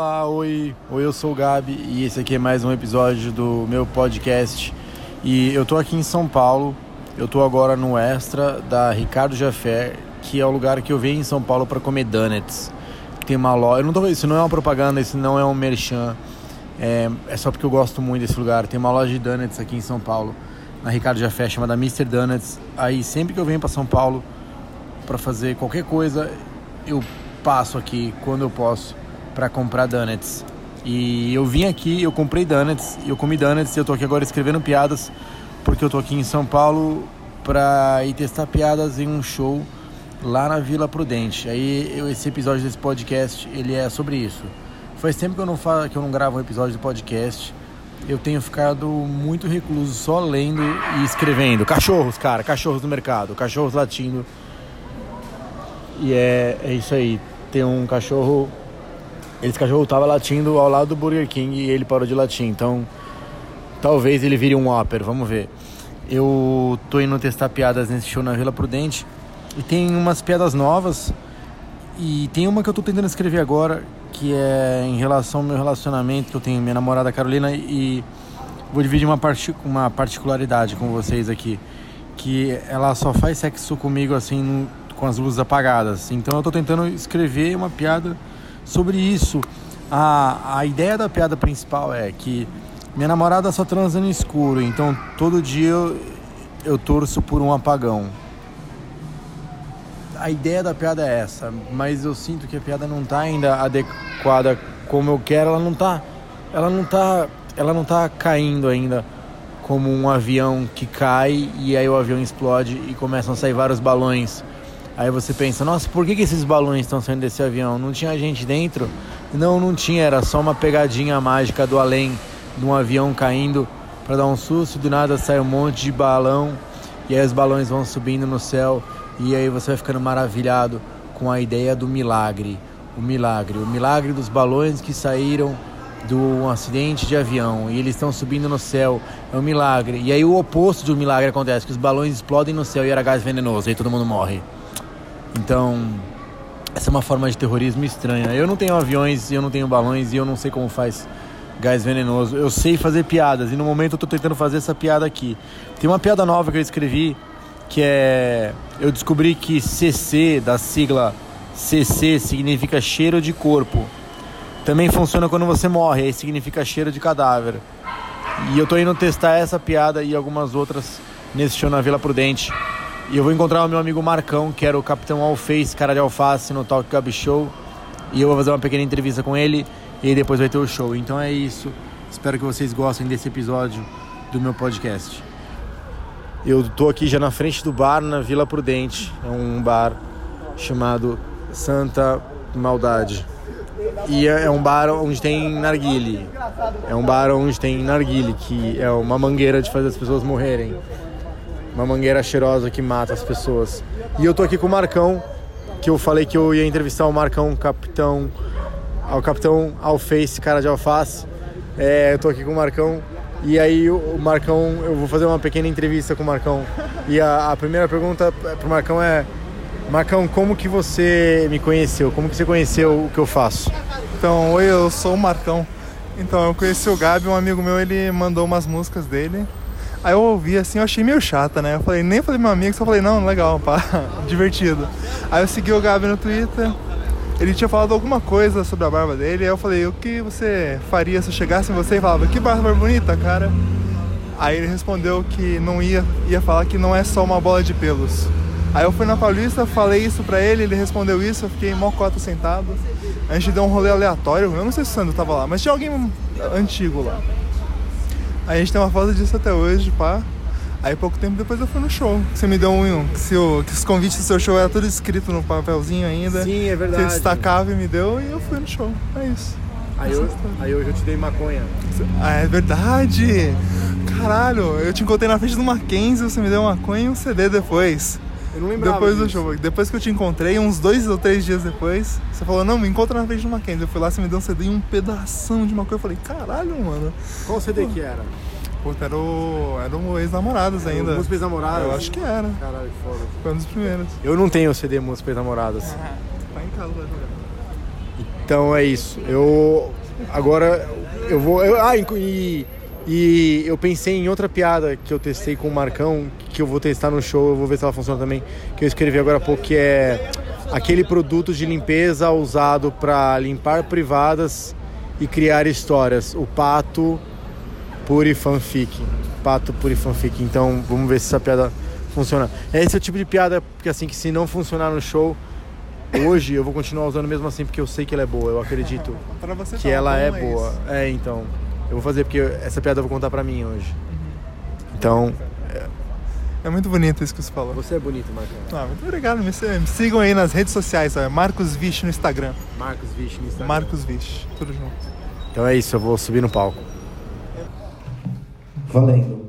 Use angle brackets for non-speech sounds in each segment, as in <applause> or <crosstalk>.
Oi, eu sou o Gabi e esse aqui é mais um episódio do meu podcast. E eu tô aqui em São Paulo, eu tô agora no Extra da Ricardo Jafé, que é o lugar que eu venho em São Paulo para comer donuts. Tem uma loja, eu não tô, isso não é uma propaganda, isso não é um merchan, é, é só porque eu gosto muito desse lugar. Tem uma loja de donuts aqui em São Paulo, na Ricardo Jafé, chamada Mr. Donuts. Aí sempre que eu venho para São Paulo para fazer qualquer coisa, eu passo aqui quando eu posso para comprar donuts. E eu vim aqui, eu comprei donuts, eu comi donuts e eu tô aqui agora escrevendo piadas, porque eu tô aqui em São Paulo para ir testar piadas em um show lá na Vila Prudente. Aí eu, esse episódio desse podcast, ele é sobre isso. Faz tempo que eu não falo, que eu não gravo um episódio do podcast. Eu tenho ficado muito recluso, só lendo e escrevendo. Cachorros, cara, cachorros no mercado, cachorros latindo. E é, é isso aí. Tem um cachorro esse cachorro tava latindo ao lado do Burger King e ele parou de latir. Então, talvez ele vire um Whopper, vamos ver. Eu tô indo testar piadas nesse show na Vila Prudente e tem umas piadas novas. E tem uma que eu tô tentando escrever agora, que é em relação ao meu relacionamento, que eu tenho minha namorada Carolina e vou dividir uma, part uma particularidade com vocês aqui. Que ela só faz sexo comigo assim no, com as luzes apagadas. Então eu tô tentando escrever uma piada sobre isso. A, a ideia da piada principal é que minha namorada só transa no escuro, então todo dia eu, eu torço por um apagão. A ideia da piada é essa, mas eu sinto que a piada não está ainda adequada como eu quero, ela não está ela não tá, ela não tá caindo ainda como um avião que cai e aí o avião explode e começam a sair vários balões Aí você pensa, nossa, por que, que esses balões estão saindo desse avião? Não tinha gente dentro? Não, não tinha, era só uma pegadinha mágica do além de um avião caindo para dar um susto. Do nada sai um monte de balão e aí os balões vão subindo no céu e aí você vai ficando maravilhado com a ideia do milagre. O milagre, o milagre dos balões que saíram de um acidente de avião e eles estão subindo no céu. É um milagre. E aí o oposto de um milagre acontece, que os balões explodem no céu e era gás venenoso, e aí todo mundo morre. Então, essa é uma forma de terrorismo estranha. Eu não tenho aviões, eu não tenho balões e eu não sei como faz gás venenoso. Eu sei fazer piadas e no momento eu tô tentando fazer essa piada aqui. Tem uma piada nova que eu escrevi que é eu descobri que CC da sigla CC significa cheiro de corpo. Também funciona quando você morre, aí significa cheiro de cadáver. E eu tô indo testar essa piada e algumas outras nesse show na Vila Prudente. E eu vou encontrar o meu amigo Marcão, que era o capitão Alface, cara de alface, no Talk Gabi Show. E eu vou fazer uma pequena entrevista com ele e depois vai ter o show. Então é isso. Espero que vocês gostem desse episódio do meu podcast. Eu tô aqui já na frente do bar na Vila Prudente. É um bar chamado Santa Maldade. E é, é um bar onde tem narguile. É um bar onde tem narguile, que é uma mangueira de fazer as pessoas morrerem uma mangueira cheirosa que mata as pessoas. E eu tô aqui com o Marcão, que eu falei que eu ia entrevistar o Marcão, capitão, ao capitão Alface, cara de alface. É, eu tô aqui com o Marcão e aí o Marcão, eu vou fazer uma pequena entrevista com o Marcão. E a, a primeira pergunta pro Marcão é Marcão, como que você me conheceu? Como que você conheceu o que eu faço? Então, oi, eu sou o Marcão. Então, eu conheci o Gabi, um amigo meu, ele mandou umas músicas dele Aí eu ouvi assim, eu achei meio chata, né? Eu falei, nem falei meu amigo, só falei, não, legal, pá, <laughs> divertido. Aí eu segui o Gabi no Twitter, ele tinha falado alguma coisa sobre a barba dele, aí eu falei, o que você faria se eu chegasse em você e falava, que barba bonita, cara? Aí ele respondeu que não ia, ia falar que não é só uma bola de pelos. Aí eu fui na Paulista, falei isso pra ele, ele respondeu isso, eu fiquei mó cota sentado. A gente deu um rolê aleatório, eu não sei se o Sandro tava lá, mas tinha alguém antigo lá. A gente tem uma foto disso até hoje, pá. Aí pouco tempo depois eu fui no show. Você me deu um. Que, seu, que os convites do seu show era tudo escrito no papelzinho ainda. Sim, é verdade. Você destacava e me deu e eu fui no show. É isso. Aí, eu, aí hoje eu te dei maconha. Ah, é verdade! Caralho, eu te encontrei na frente do Mackenzie, você me deu maconha e um CD depois. Eu não lembrava Depois disso. do show. Depois que eu te encontrei, uns dois ou três dias depois, você falou, não, me encontra na frente do Mackenzie. Eu fui lá, você me deu um CD e um pedação de maconha. Eu falei, caralho, mano. Qual CD que era? Puta, era o. Era o ex-namorados ainda. Músicas Namoradas? Eu acho que era. Caralho, foda. Foi um dos primeiros. Eu não tenho o CD Músicas Namoradas. Tá em casa, vai jogar. Então é isso. Eu agora eu vou. Eu, ah, e, e eu pensei em outra piada que eu testei com o Marcão, que eu vou testar no show, eu vou ver se ela funciona também, que eu escrevi agora há pouco, que é aquele produto de limpeza usado para limpar privadas e criar histórias. O pato puri fanfic. Pato puri fanfic. Então vamos ver se essa piada funciona. Esse é o tipo de piada que assim que se não funcionar no show, hoje eu vou continuar usando mesmo assim porque eu sei que ela é boa. Eu acredito que tá ela é bom, boa. isso. É, então. Eu vou fazer porque essa piada eu vou contar pra mim hoje. Então, É muito bonito isso que você falou. você é bonito, Marcão. Ah, muito obrigado. Me, me sigam aí nas redes sociais, ó, Marcos Vish no Instagram. Marcos Vixe no Instagram. Marcos Vish, tudo junto. Então é isso, eu vou subir no palco. Valendo.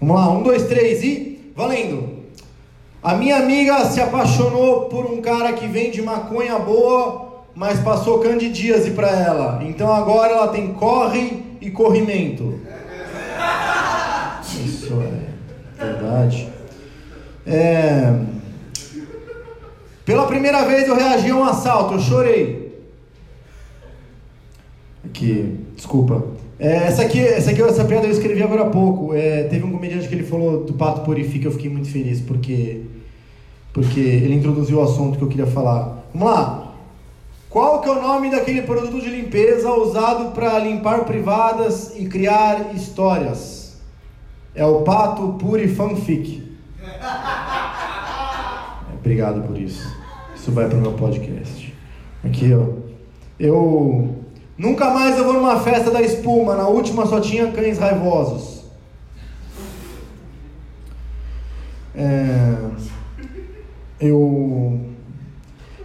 Vamos lá, um, dois, três e valendo. A minha amiga se apaixonou por um cara que vende maconha boa, mas passou candidíase pra ela. Então agora ela tem corre e corrimento. Isso é verdade. É... Pela primeira vez eu reagi a um assalto, eu chorei. Aqui, desculpa. É, essa aqui, essa aqui, essa piada eu escrevi agora há pouco. É, teve um comediante que ele falou do pato purifica, eu fiquei muito feliz porque porque ele introduziu o assunto que eu queria falar. Vamos lá. Qual que é o nome daquele produto de limpeza usado para limpar privadas e criar histórias? É o pato puri fanfic. <laughs> Obrigado por isso. Isso vai para o meu podcast. Aqui, ó. Eu nunca mais eu vou numa festa da espuma. Na última só tinha cães raivosos. É, eu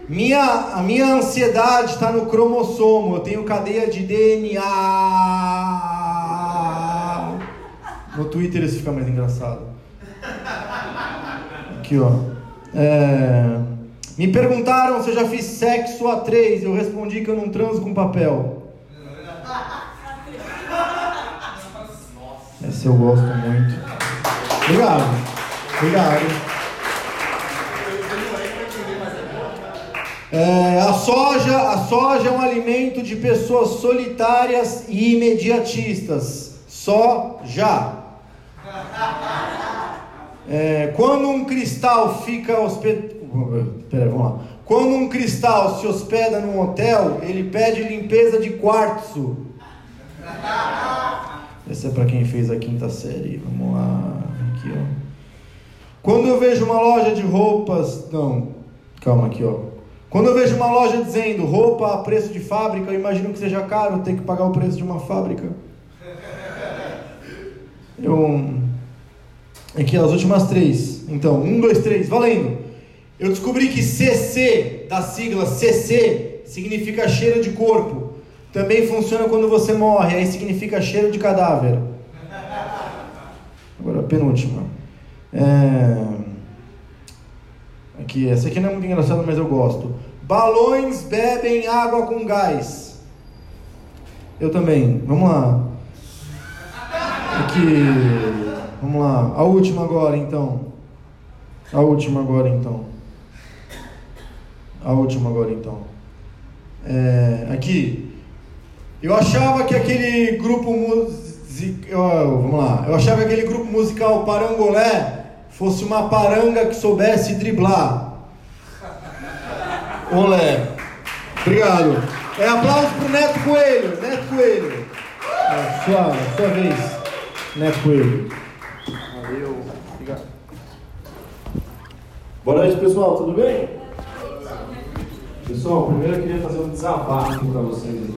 minha a minha ansiedade está no cromossomo. Eu tenho cadeia de DNA. No Twitter isso fica mais engraçado. Aqui, ó. É, Me perguntaram se eu já fiz sexo a três. Eu respondi que eu não transo com papel. Essa eu gosto muito. Obrigado. Obrigado. É, a soja, a soja é um alimento de pessoas solitárias e imediatistas. Só já. É, quando um cristal fica hospedado. Pera, vamos lá. Quando um cristal se hospeda num hotel, ele pede limpeza de quartzo. Essa é para quem fez a quinta série. Vamos lá. Aqui, ó. Quando eu vejo uma loja de roupas. Não, calma aqui, ó. Quando eu vejo uma loja dizendo roupa a preço de fábrica, eu imagino que seja caro ter que pagar o preço de uma fábrica. <laughs> Eu. Aqui as últimas três. Então, um, dois, três, valendo. Eu descobri que CC, da sigla CC, significa cheiro de corpo. Também funciona quando você morre, aí significa cheiro de cadáver. Agora a penúltima. É... Essa aqui não é muito engraçada, mas eu gosto. Balões bebem água com gás. Eu também. Vamos lá. Aqui. Vamos lá. A última agora, então. A última agora, então. A última agora, então. É, aqui. Eu achava que aquele grupo musical. Vamos lá. Eu achava que aquele grupo musical Parangolé fosse uma paranga que soubesse driblar. Olé. Obrigado. É aplauso pro Neto Coelho. Neto Coelho. É, sua, sua vez, Neto Coelho. Valeu, obrigado. Boa noite, pessoal, tudo bem? Pessoal, primeiro eu queria fazer um desabafo para vocês aqui.